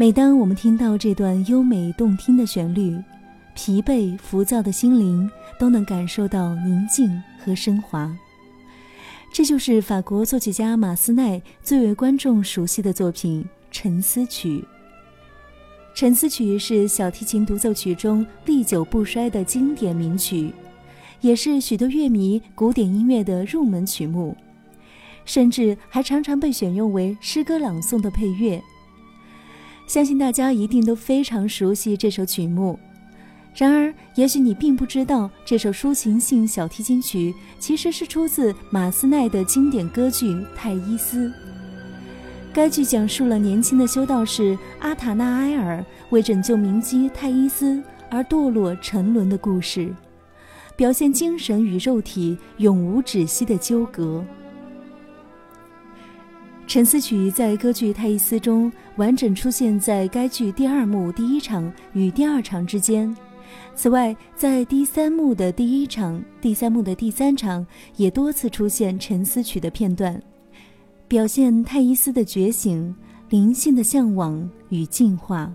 每当我们听到这段优美动听的旋律，疲惫浮躁的心灵都能感受到宁静和升华。这就是法国作曲家马斯奈最为观众熟悉的作品《沉思曲》。《沉思曲》是小提琴独奏曲中历久不衰的经典名曲，也是许多乐迷古典音乐的入门曲目，甚至还常常被选用为诗歌朗诵的配乐。相信大家一定都非常熟悉这首曲目，然而，也许你并不知道，这首抒情性小提琴曲其实是出自马斯奈的经典歌剧《泰伊斯》。该剧讲述了年轻的修道士阿塔纳埃尔为拯救名姬泰伊斯而堕落沉沦的故事，表现精神与肉体永无止息的纠葛。沉思曲在歌剧《泰伊斯》中完整出现在该剧第二幕第一场与第二场之间。此外，在第三幕的第一场、第三幕的第三场也多次出现沉思曲的片段，表现泰伊斯的觉醒、灵性的向往与进化。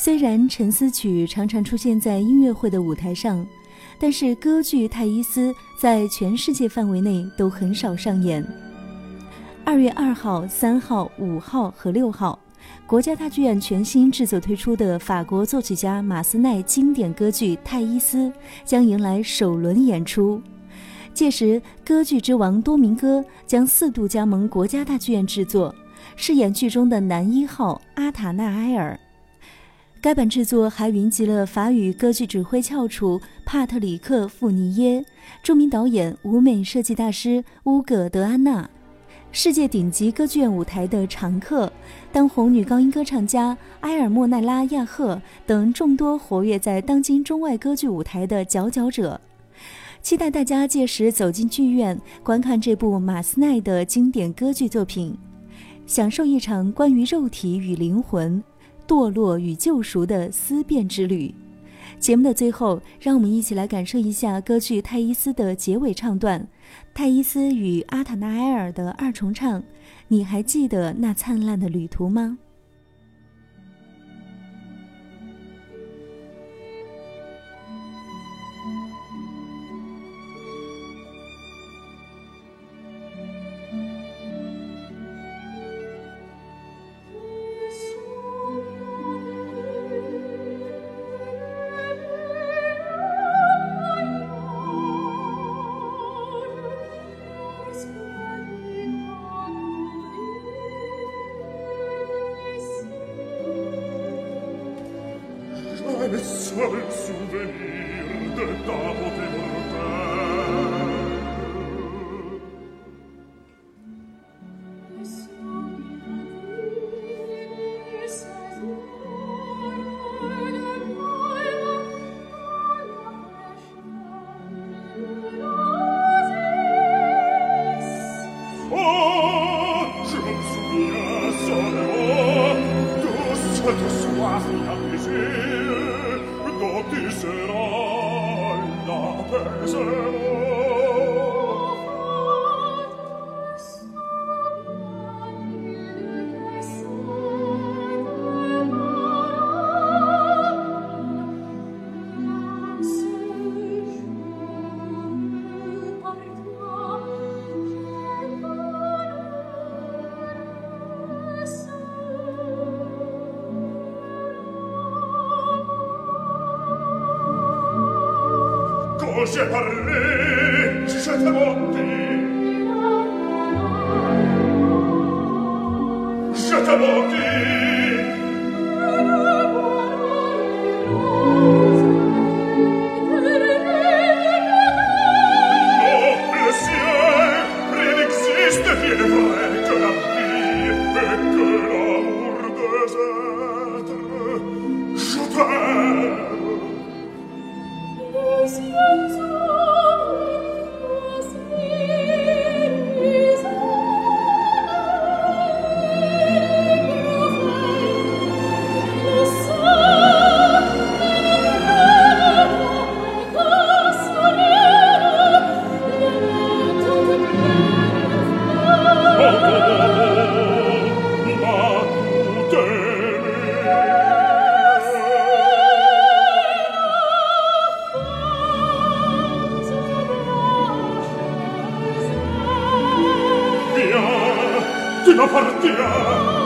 虽然沉思曲常常出现在音乐会的舞台上，但是歌剧《泰伊斯》在全世界范围内都很少上演。二月二号、三号、五号和六号，国家大剧院全新制作推出的法国作曲家马斯奈经典歌剧《泰伊斯》将迎来首轮演出。届时，歌剧之王多明戈将四度加盟国家大剧院制作，饰演剧中的男一号阿塔纳埃尔。该版制作还云集了法语歌剧指挥翘楚帕特里克·富尼耶、著名导演、舞美设计大师乌戈·德安娜、世界顶级歌剧院舞台的常客，当红女高音歌唱家埃尔莫奈拉·亚赫等众多活跃在当今中外歌剧舞台的佼佼者。期待大家届时走进剧院，观看这部马斯奈的经典歌剧作品，享受一场关于肉体与灵魂、堕落与救赎的思辨之旅。节目的最后，让我们一起来感受一下歌剧《泰伊斯》的结尾唱段，泰伊斯与阿塔纳埃尔的二重唱。你还记得那灿烂的旅途吗 servo je parlé, je t'ai menti. Je t'ai menti. partita, partirà.